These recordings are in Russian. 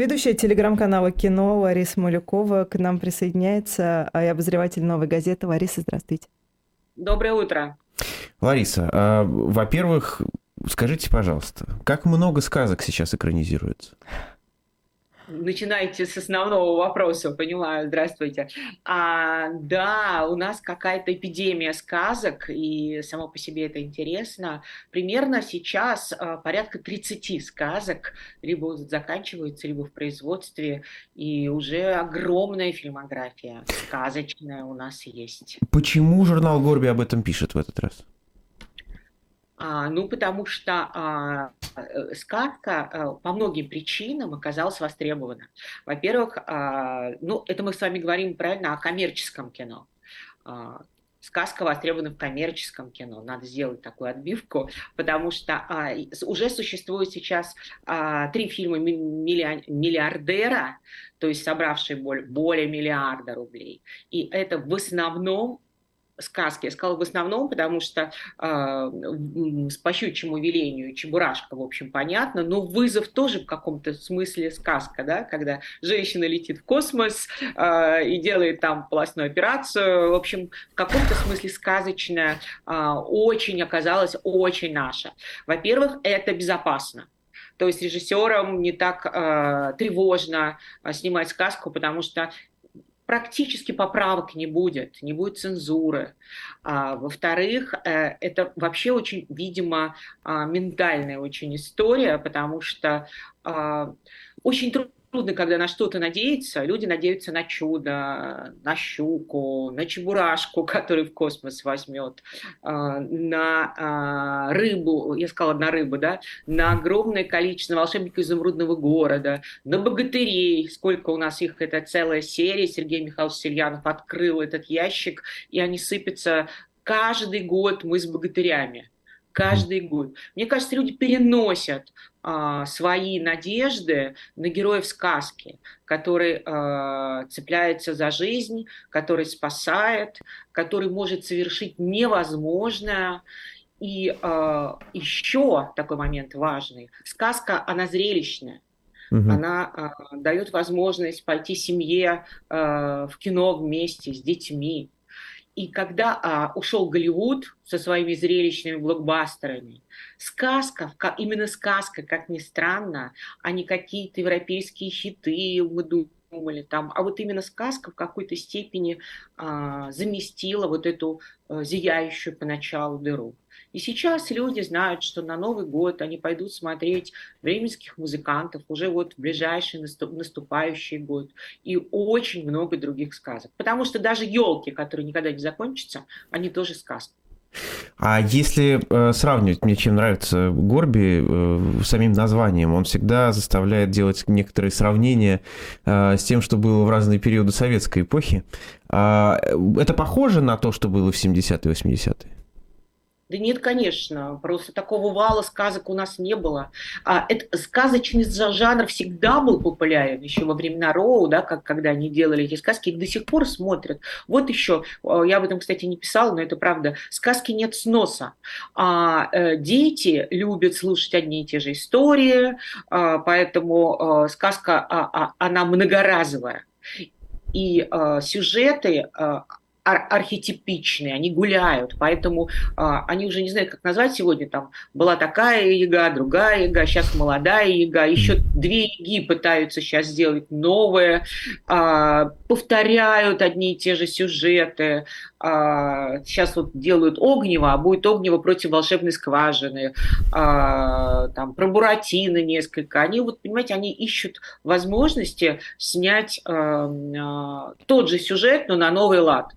Ведущая телеграм-канала «Кино» Лариса Малюкова к нам присоединяется, а и обозреватель «Новой газеты». Лариса, здравствуйте. Доброе утро. Лариса, а, во-первых, скажите, пожалуйста, как много сказок сейчас экранизируется? Начинаете с основного вопроса, понимаю, здравствуйте. А, да, у нас какая-то эпидемия сказок, и само по себе это интересно. Примерно сейчас а, порядка 30 сказок либо заканчиваются, либо в производстве, и уже огромная фильмография сказочная у нас есть. Почему журнал Горби об этом пишет в этот раз? А, ну, потому что а, сказка а, по многим причинам оказалась востребована. Во-первых, а, ну, это мы с вами говорим правильно о коммерческом кино. А, сказка востребована в коммерческом кино. Надо сделать такую отбивку, потому что а, уже существует сейчас а, три фильма миллиардера, то есть собравшие более, более миллиарда рублей. И это в основном сказки. Я сказала в основном, потому что э, по щучьему велению Чебурашка, в общем, понятно, но вызов тоже в каком-то смысле сказка, да, когда женщина летит в космос э, и делает там полостную операцию, в общем, в каком-то смысле сказочная, э, очень оказалась очень наша. Во-первых, это безопасно. То есть режиссерам не так э, тревожно снимать сказку, потому что практически поправок не будет, не будет цензуры. А, во-вторых, э, это вообще очень, видимо, а, ментальная очень история, потому что а, очень трудно трудно, когда на что-то надеяться. Люди надеются на чудо, на щуку, на чебурашку, который в космос возьмет, а, на а, рыбу, я сказала на рыбу, да, на огромное количество волшебников изумрудного города, на богатырей, сколько у нас их, это целая серия, Сергей Михайлович Сельянов открыл этот ящик, и они сыпятся каждый год мы с богатырями каждый год. Мне кажется, люди переносят а, свои надежды на героев сказки, который а, цепляется за жизнь, который спасает, который может совершить невозможное. И а, еще такой момент важный. Сказка, она зрелищная. Угу. Она а, дает возможность пойти семье а, в кино вместе с детьми, и когда а, ушел Голливуд со своими зрелищными блокбастерами, сказка, именно сказка, как ни странно, а не какие-то европейские хиты, мы думали там, а вот именно сказка в какой-то степени а, заместила вот эту а, зияющую поначалу дыру. И сейчас люди знают, что на Новый год они пойдут смотреть бременских музыкантов уже вот в ближайший наступающий год. И очень много других сказок. Потому что даже елки, которые никогда не закончатся, они тоже сказки. А если э, сравнивать, мне чем нравится Горби э, самим названием, он всегда заставляет делать некоторые сравнения э, с тем, что было в разные периоды советской эпохи. Э, это похоже на то, что было в 70-е и 80-е? Да нет, конечно, просто такого вала сказок у нас не было. А, это, сказочный жанр всегда был популярен, еще во времена Роу, да, как, когда они делали эти сказки, их до сих пор смотрят. Вот еще, а, я об этом, кстати, не писала, но это правда, сказки нет сноса. А, э, дети любят слушать одни и те же истории, а, поэтому а, сказка, а, а, она многоразовая. И а, сюжеты, а, ар- архетипичные, они гуляют, поэтому а, они уже не знают, как назвать сегодня. Там была такая яга, другая яга, сейчас молодая яга, еще две яги пытаются сейчас сделать новое, а, повторяют одни и те же сюжеты. А, сейчас вот делают огнево, а будет огнево против волшебной скважины, а, там про Буратино несколько. Они вот, понимаете, они ищут возможности снять а, а, тот же сюжет, но на новый лад.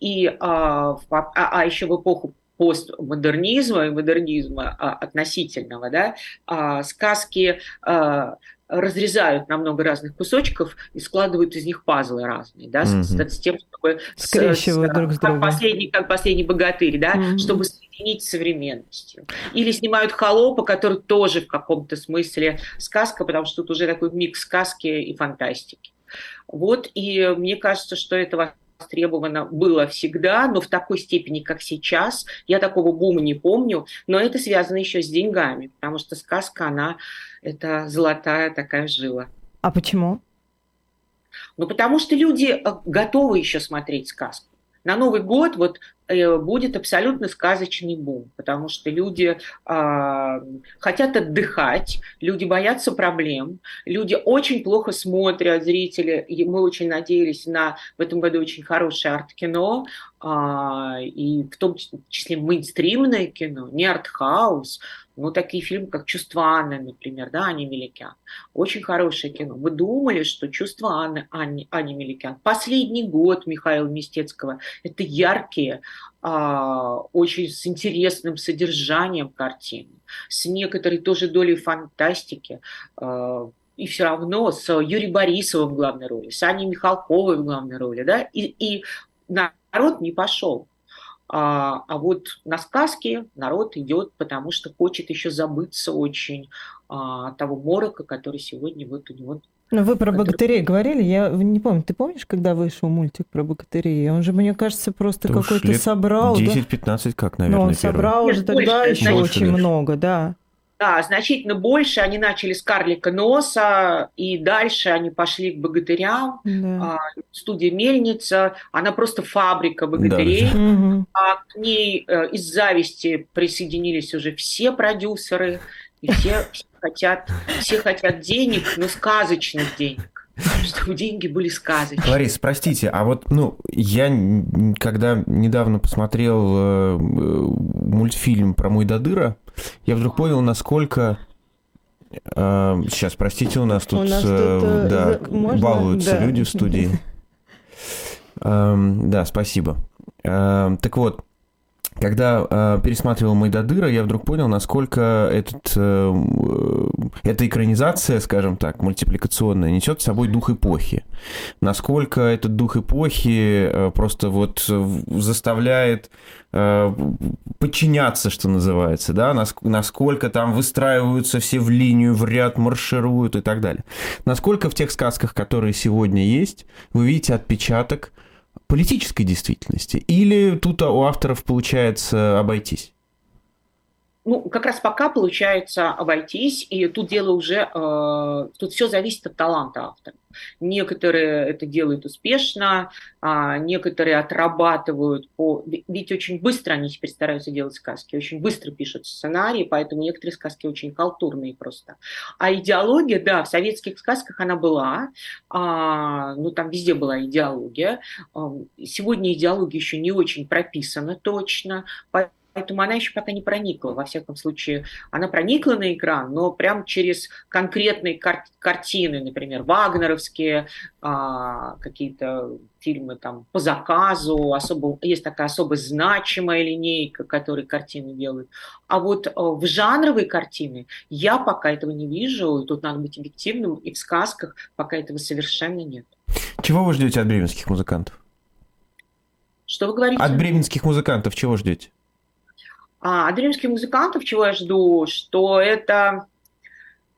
И, а, а, а еще в эпоху постмодернизма и модернизма а, относительного, да, а, сказки а, разрезают на много разных кусочков и складывают из них пазлы разные, да, mm-hmm. с, с тем, чтобы скрещивают с, друг с другом. Как последний, как последний богатырь, да, mm-hmm. чтобы соединить с современностью. Или снимают холопа, который тоже в каком-то смысле сказка, потому что тут уже такой микс сказки и фантастики. Вот, и мне кажется, что это востребовано было всегда, но в такой степени, как сейчас. Я такого бума не помню, но это связано еще с деньгами, потому что сказка, она это золотая такая жила. А почему? Ну, потому что люди э, готовы еще смотреть сказку. На Новый год вот будет абсолютно сказочный бум, потому что люди э, хотят отдыхать, люди боятся проблем, люди очень плохо смотрят, зрители. И мы очень надеялись на в этом году очень хорошее арт-кино, э, и в том числе мейнстримное кино, не арт-хаус, ну, такие фильмы, как «Чувство Анны», например, да, Ани Меликян. Очень хорошее кино. Мы думали, что «Чувство Анны» Ани, Ани Меликян. Последний год Михаила Мистецкого. Это яркие, а, очень с интересным содержанием картины, с некоторой тоже долей фантастики. А, и все равно с Юрием Борисовым в главной роли, с Аней Михалковой в главной роли, да, и, и народ не пошел. А, а вот на сказки народ идет, потому что хочет еще забыться очень а, того морока, который сегодня вот у него ну, вы про богатырей говорили, я не помню, ты помнишь, когда вышел мультик про богатырей? Он же, мне кажется, просто какой-то собрал. 10-15 да? как, наверное, Но он собрал уже тогда еще очень много, да. Да, значительно больше. Они начали с карлика носа, и дальше они пошли к богатырям. Да. А, студия Мельница, она просто фабрика богатырей. Да. А к ней э, из зависти присоединились уже все продюсеры, и все, все хотят, все хотят денег, но сказочных денег чтобы деньги были сказочные. Ларис, простите, а вот, ну, я когда недавно посмотрел э, мультфильм про мой Дадыра, я вдруг понял, насколько э, сейчас, простите, у нас тут, у нас тут э, да, можно? балуются да. люди в студии. Э, да, спасибо. Э, так вот, когда э, пересматривал Майдадыра, я вдруг понял, насколько этот, э, эта экранизация, скажем так, мультипликационная, несет с собой дух эпохи. Насколько этот дух эпохи э, просто вот заставляет э, подчиняться, что называется, да, насколько там выстраиваются все в линию, в ряд маршируют и так далее. Насколько в тех сказках, которые сегодня есть, вы видите отпечаток политической действительности? Или тут у авторов получается обойтись? Ну, как раз пока получается обойтись, и тут дело уже, э, тут все зависит от таланта автора. Некоторые это делают успешно, а некоторые отрабатывают по... Ведь очень быстро они теперь стараются делать сказки, очень быстро пишут сценарии, поэтому некоторые сказки очень халтурные просто. А идеология, да, в советских сказках она была, а, ну там везде была идеология. Сегодня идеология еще не очень прописана точно, поэтому поэтому она еще пока не проникла, во всяком случае, она проникла на экран, но прям через конкретные кар- картины, например, вагнеровские, а, какие-то фильмы там по заказу, особо, есть такая особо значимая линейка, которой картины делают. А вот а, в жанровые картины я пока этого не вижу, и тут надо быть объективным, и в сказках пока этого совершенно нет. Чего вы ждете от бременских музыкантов? Что вы говорите? От бременских музыкантов чего ждете? А, от римских музыкантов чего я жду? Что это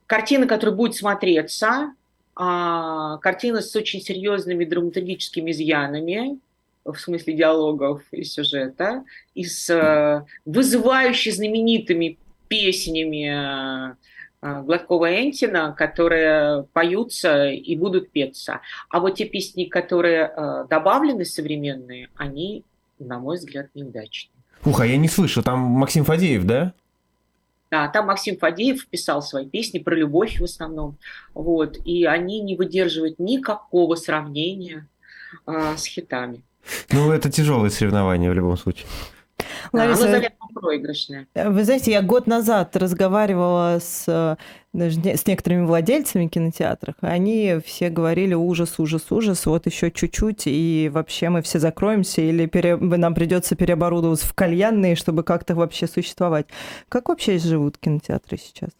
картина, которая будет смотреться, а, картина с очень серьезными драматургическими изъянами, в смысле диалогов и сюжета, и с э, вызывающе знаменитыми песнями э, Гладкова Энтина, которые поются и будут петься. А вот те песни, которые э, добавлены современные, они, на мой взгляд, неудачные. Ух, а я не слышу, там Максим Фадеев, да? Да, там Максим Фадеев писал свои песни про любовь в основном, вот, и они не выдерживают никакого сравнения а, с хитами. Ну, это тяжелое соревнование в любом случае. Лариса, да, проигрышная. Вы знаете, я год назад разговаривала с, с некоторыми владельцами кинотеатров, и они все говорили ужас, ужас, ужас, вот еще чуть-чуть, и вообще мы все закроемся, или пере... нам придется переоборудоваться в кальянные, чтобы как-то вообще существовать. Как вообще живут кинотеатры сейчас?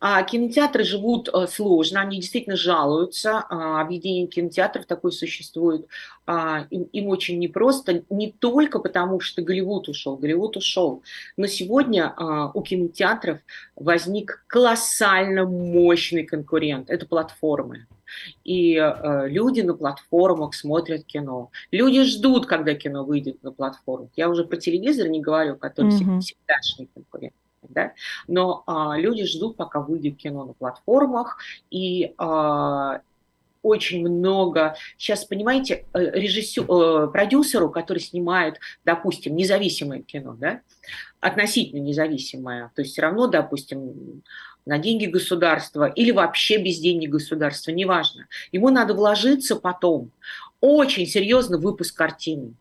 А кинотеатры живут э, сложно, они действительно жалуются. А, объединение кинотеатров такое существует. А, им, им очень непросто, не только потому, что Голливуд ушел, Голливуд ушел, но сегодня а, у кинотеатров возник колоссально мощный конкурент. Это платформы. И э, люди на платформах смотрят кино. Люди ждут, когда кино выйдет на платформу. Я уже про телевизор не говорю, который mm-hmm. всегдашний конкурент. Да? но а, люди ждут, пока выйдет кино на платформах, и а, очень много. Сейчас, понимаете, э, режиссер, э, продюсеру, который снимает, допустим, независимое кино, да, относительно независимое, то есть все равно, допустим, на деньги государства или вообще без денег государства, неважно. Ему надо вложиться потом очень серьезно в выпуск картины.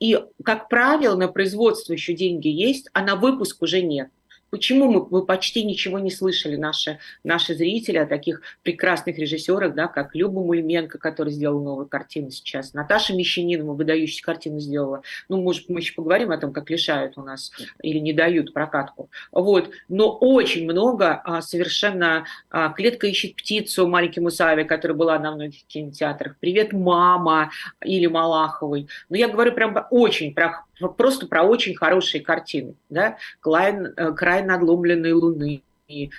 И, как правило, на производство еще деньги есть, а на выпуск уже нет. Почему мы, мы почти ничего не слышали, наши, наши зрители, о таких прекрасных режиссерах, да, как Люба Мульменко, который сделал новую картину сейчас, Наташа Мещанинова выдающую картину сделала. Ну, может, мы еще поговорим о том, как лишают у нас или не дают прокатку. Вот. Но очень много а, совершенно а, «Клетка ищет птицу» Маленький Мусаевой, которая была на многих кинотеатрах, «Привет, мама» или Малаховой. Но я говорю прям очень про просто про очень хорошие картины. Да? Край, э, «Край надломленной луны»,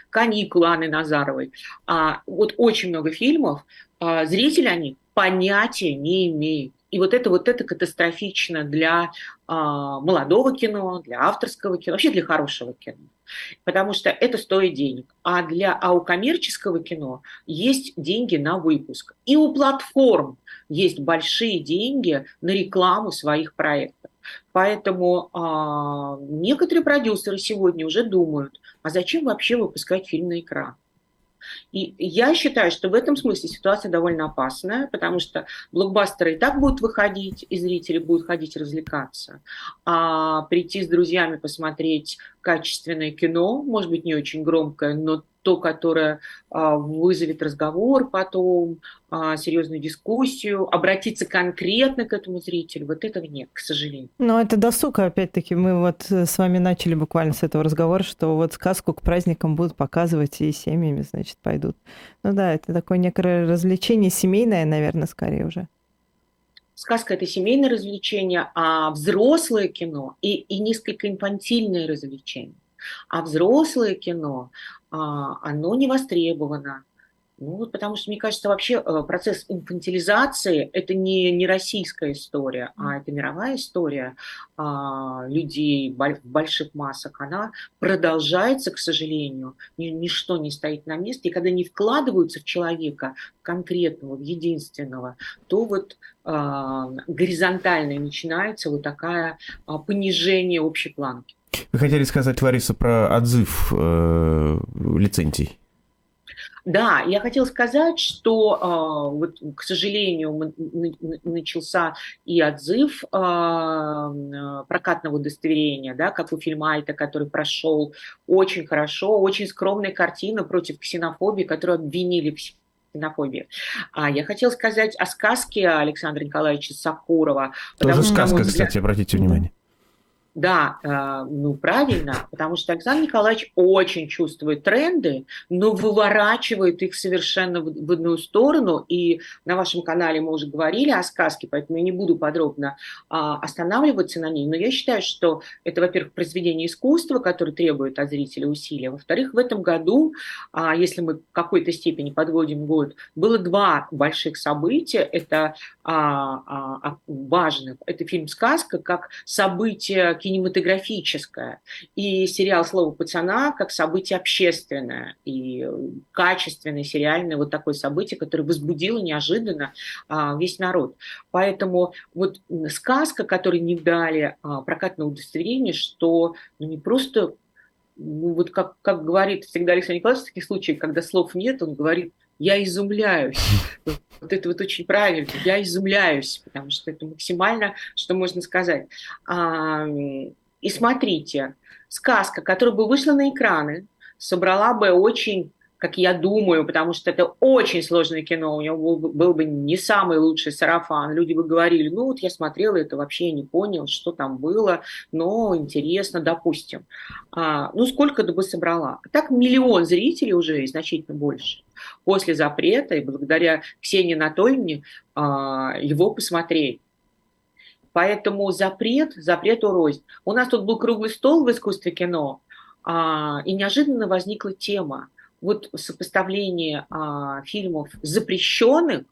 «Каникулы» Анны Назаровой. А, вот очень много фильмов. А, зрители они понятия не имеют. И вот это, вот это катастрофично для а, молодого кино, для авторского кино, вообще для хорошего кино. Потому что это стоит денег. А, для, а у коммерческого кино есть деньги на выпуск. И у платформ есть большие деньги на рекламу своих проектов. Поэтому а, некоторые продюсеры сегодня уже думают, а зачем вообще выпускать фильм на экран? И я считаю, что в этом смысле ситуация довольно опасная, потому что блокбастеры и так будут выходить, и зрители будут ходить развлекаться. А прийти с друзьями посмотреть качественное кино, может быть, не очень громкое, но то, которое а, вызовет разговор потом, а, серьезную дискуссию, обратиться конкретно к этому зрителю, вот этого нет, к сожалению. Но это досуг, опять-таки, мы вот с вами начали буквально с этого разговора, что вот сказку к праздникам будут показывать и семьями, значит, пойдут. Ну да, это такое некое развлечение семейное, наверное, скорее уже сказка это семейное развлечение, а взрослое кино и, и несколько инфантильное развлечение. А взрослое кино, оно не востребовано. Ну, вот потому что, мне кажется, вообще э, процесс инфантилизации – это не, не российская история, а это мировая история а, людей в больших массах. Она продолжается, к сожалению, ничто не стоит на месте. И когда не вкладываются в человека конкретного, в единственного, то вот а, горизонтально начинается вот такая а, понижение общей планки. Вы хотели сказать, Лариса, про отзыв э, лицензий? Да, я хотела сказать, что, э, вот, к сожалению, начался и отзыв э, прокатного удостоверения, да, как у фильма Альта, который прошел очень хорошо, очень скромная картина против ксенофобии, которую обвинили в ксенофобии. А я хотела сказать о сказке Александра Николаевича Сакурова. Тоже сказка, кстати, обратите внимание. Да, э, ну правильно, потому что Александр Николаевич очень чувствует тренды, но выворачивает их совершенно в, в одну сторону. И на вашем канале мы уже говорили о сказке, поэтому я не буду подробно а, останавливаться на ней. Но я считаю, что это, во-первых, произведение искусства, которое требует от зрителя усилия. Во-вторых, в этом году, а, если мы в какой-то степени подводим год, было два больших события. Это а, а важных. Это фильм «Сказка» как событие кинематографическое, и сериал «Слово пацана» как событие общественное и качественное, сериальное вот такое событие, которое возбудило неожиданно а, весь народ. Поэтому вот сказка, которой не дали а, прокатное удостоверение, что ну, не просто ну, вот как, как говорит всегда Александр Николаевич в таких случаях, когда слов нет, он говорит я изумляюсь. Вот это вот очень правильно. Я изумляюсь, потому что это максимально, что можно сказать. А, и смотрите, сказка, которая бы вышла на экраны, собрала бы очень как я думаю, потому что это очень сложное кино, у него был, был бы не самый лучший сарафан. Люди бы говорили, ну вот я смотрела это, вообще не понял, что там было, но интересно, допустим. А, ну сколько бы собрала? Так миллион зрителей уже и значительно больше. После запрета и благодаря Ксении Анатольевне а, его посмотрели. Поэтому запрет, запрет урознь. У нас тут был круглый стол в искусстве кино, а, и неожиданно возникла тема – вот сопоставление а, фильмов запрещенных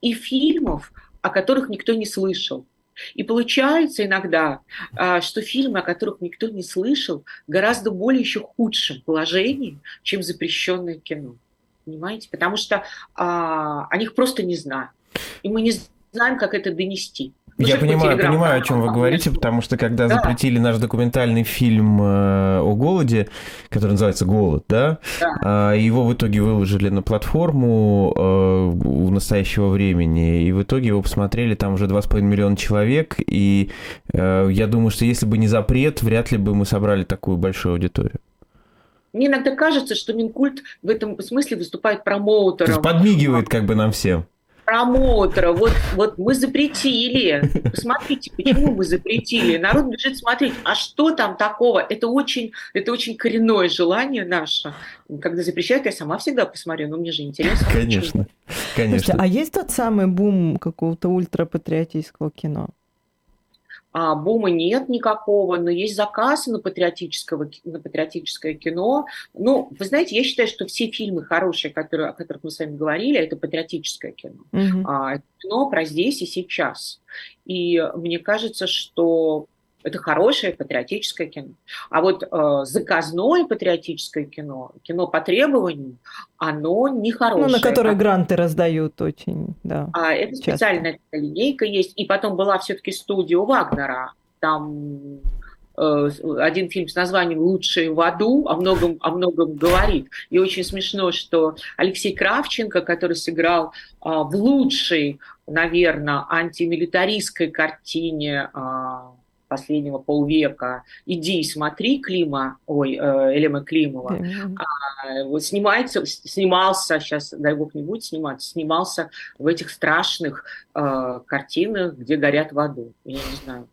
и фильмов, о которых никто не слышал. И получается иногда, а, что фильмы, о которых никто не слышал, гораздо более еще худшем положении, чем запрещенное кино. Понимаете? Потому что а, о них просто не знают. И мы не знаем, как это донести. Я понимаю, понимаю, о чем вы говорите, потому что когда да. запретили наш документальный фильм э, о голоде, который называется «Голод», да, да. Э, его в итоге выложили на платформу э, в настоящего времени, и в итоге его посмотрели там уже 2,5 миллиона человек, и э, я думаю, что если бы не запрет, вряд ли бы мы собрали такую большую аудиторию. Мне иногда кажется, что Минкульт в этом смысле выступает промоутером. То есть подмигивает как бы нам всем промоутера. Вот, вот мы запретили. Посмотрите, почему мы запретили. Народ бежит смотреть, а что там такого? Это очень, это очень коренное желание наше. Когда запрещают, я сама всегда посмотрю, но мне же интересно. Конечно, конечно. Слушайте, а есть тот самый бум какого-то ультрапатриотического кино? А, бума нет никакого, но есть заказ на, патриотического, на патриотическое кино. Ну, вы знаете, я считаю, что все фильмы хорошие, которые, о которых мы с вами говорили, это патриотическое кино. Mm-hmm. А, кино про здесь и сейчас. И мне кажется, что это хорошее патриотическое кино. А вот э, заказное патриотическое кино, кино по требованию, оно не хорошее. Ну, на которое гранты раздают очень, да. А это часто. специальная линейка есть. И потом была все-таки студия у Вагнера. Там э, один фильм с названием «Лучшие в аду» о многом, о многом говорит. И очень смешно, что Алексей Кравченко, который сыграл э, в лучшей, наверное, антимилитаристской картине э, последнего полвека «Иди и смотри» Клима, ой, э, Элема Климова, mm-hmm. а, вот снимается, снимался, сейчас, дай бог, не будет сниматься, снимался в этих страшных э, картинах, где горят в аду. Я не знаю.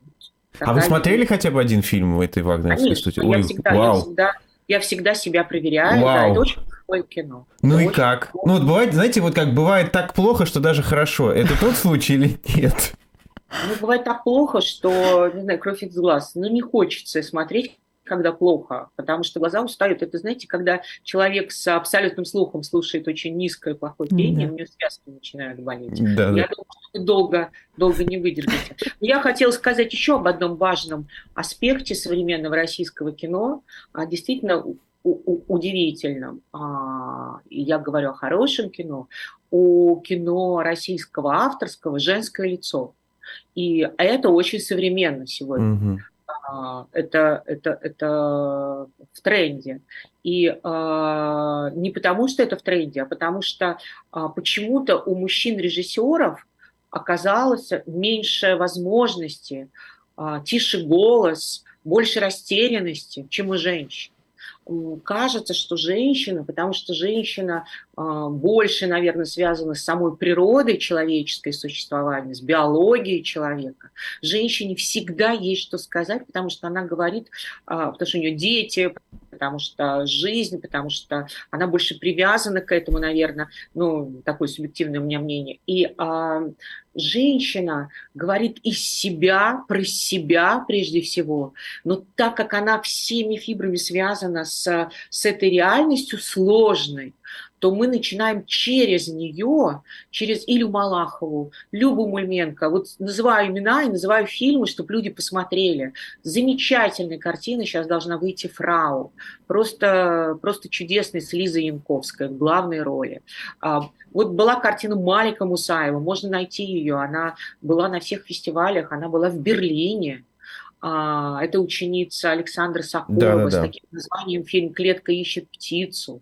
А вы смотрели хотя бы один фильм в этой вагнеровской студии? Ой, я всегда, вау. Я всегда, я всегда себя проверяю, Вау. да, это очень плохое кино. Ну это и как? Плохо. Ну вот бывает, знаете, вот как бывает так плохо, что даже хорошо. Это тот случай или нет? Ну, бывает так плохо, что, не знаю, кровь из глаз. Ну, не хочется смотреть, когда плохо, потому что глаза устают. Это, знаете, когда человек с абсолютным слухом слушает очень низкое плохое пение, mm-hmm. у него связки начинают болеть. Да, Я думаю, что вы долго, долго не выдержите. Но я хотела сказать еще об одном важном аспекте современного российского кино. А, действительно, удивительном. А, я говорю о хорошем кино. У кино российского авторского женское лицо. И это очень современно сегодня. Угу. Это, это, это в тренде. И а, не потому, что это в тренде, а потому что а, почему-то у мужчин-режиссеров оказалось меньше возможности, а, тише голос, больше растерянности, чем у женщин кажется, что женщина, потому что женщина э, больше, наверное, связана с самой природой человеческой существования, с биологией человека. Женщине всегда есть что сказать, потому что она говорит, э, потому что у нее дети, потому что жизнь, потому что она больше привязана к этому, наверное, ну, такое субъективное у меня мнение. И э, женщина говорит из себя, про себя прежде всего, но так как она всеми фибрами связана с, с этой реальностью сложной, то мы начинаем через нее, через Илю Малахову, Любу Мульменко, вот называю имена и называю фильмы, чтобы люди посмотрели. Замечательная картина сейчас должна выйти «Фрау». Просто, просто чудесный с Лизой Янковской в главной роли. А, вот была картина Малика Мусаева, можно найти ее, она была на всех фестивалях, она была в Берлине, а, это ученица Александра Соколова да, да, да. с таким названием фильм «Клетка ищет птицу».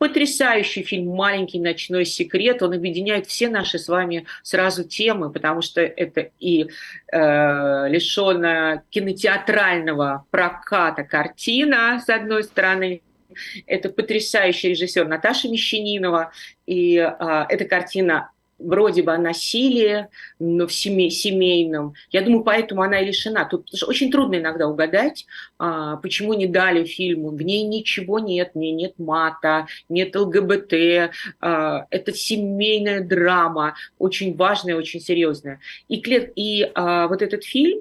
Потрясающий фильм «Маленький ночной секрет». Он объединяет все наши с вами сразу темы, потому что это и э, лишенная кинотеатрального проката картина, с одной стороны, это потрясающий режиссер Наташа Мещанинова, и э, эта картина вроде бы о насилии, но в семей, семейном. Я думаю, поэтому она и лишена. Тут очень трудно иногда угадать, а, почему не дали фильму. В ней ничего нет, в ней нет мата, нет ЛГБТ. А, это семейная драма, очень важная, очень серьезная. И, и а, вот этот фильм,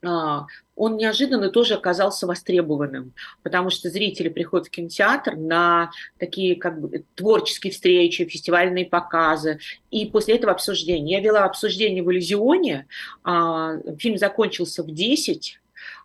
он неожиданно тоже оказался востребованным, потому что зрители приходят в кинотеатр на такие как бы творческие встречи, фестивальные показы, и после этого обсуждения. Я вела обсуждение в «Иллюзионе», а, фильм закончился в 10,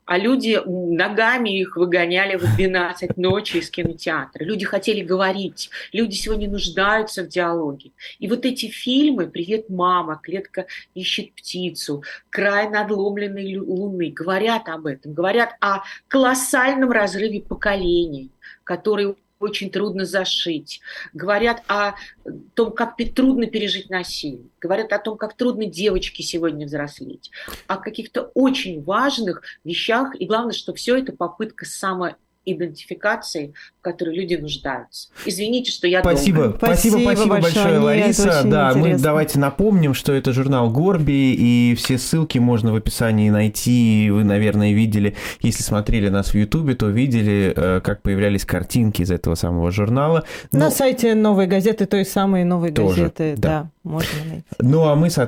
а люди ногами их выгоняли в 12 ночи из кинотеатра. Люди хотели говорить, люди сегодня нуждаются в диалоге. И вот эти фильмы «Привет, мама», «Клетка ищет птицу», «Край надломленной луны» говорят об этом, говорят о колоссальном разрыве поколений, который очень трудно зашить. Говорят о том, как трудно пережить насилие. Говорят о том, как трудно девочке сегодня взрослеть. О каких-то очень важных вещах. И главное, что все это попытка само идентификации, в которой люди нуждаются. Извините, что я спасибо, долго. Спасибо, спасибо, спасибо большое, большое Лариса. Да, интересно. мы давайте напомним, что это журнал Горби, и все ссылки можно в описании найти. Вы, наверное, видели, если смотрели нас в Ютубе, то видели, э, как появлялись картинки из этого самого журнала. Но... На сайте Новой газеты, той самой Новой Тоже, газеты, да. да, можно найти. Ну, а мы, соответственно,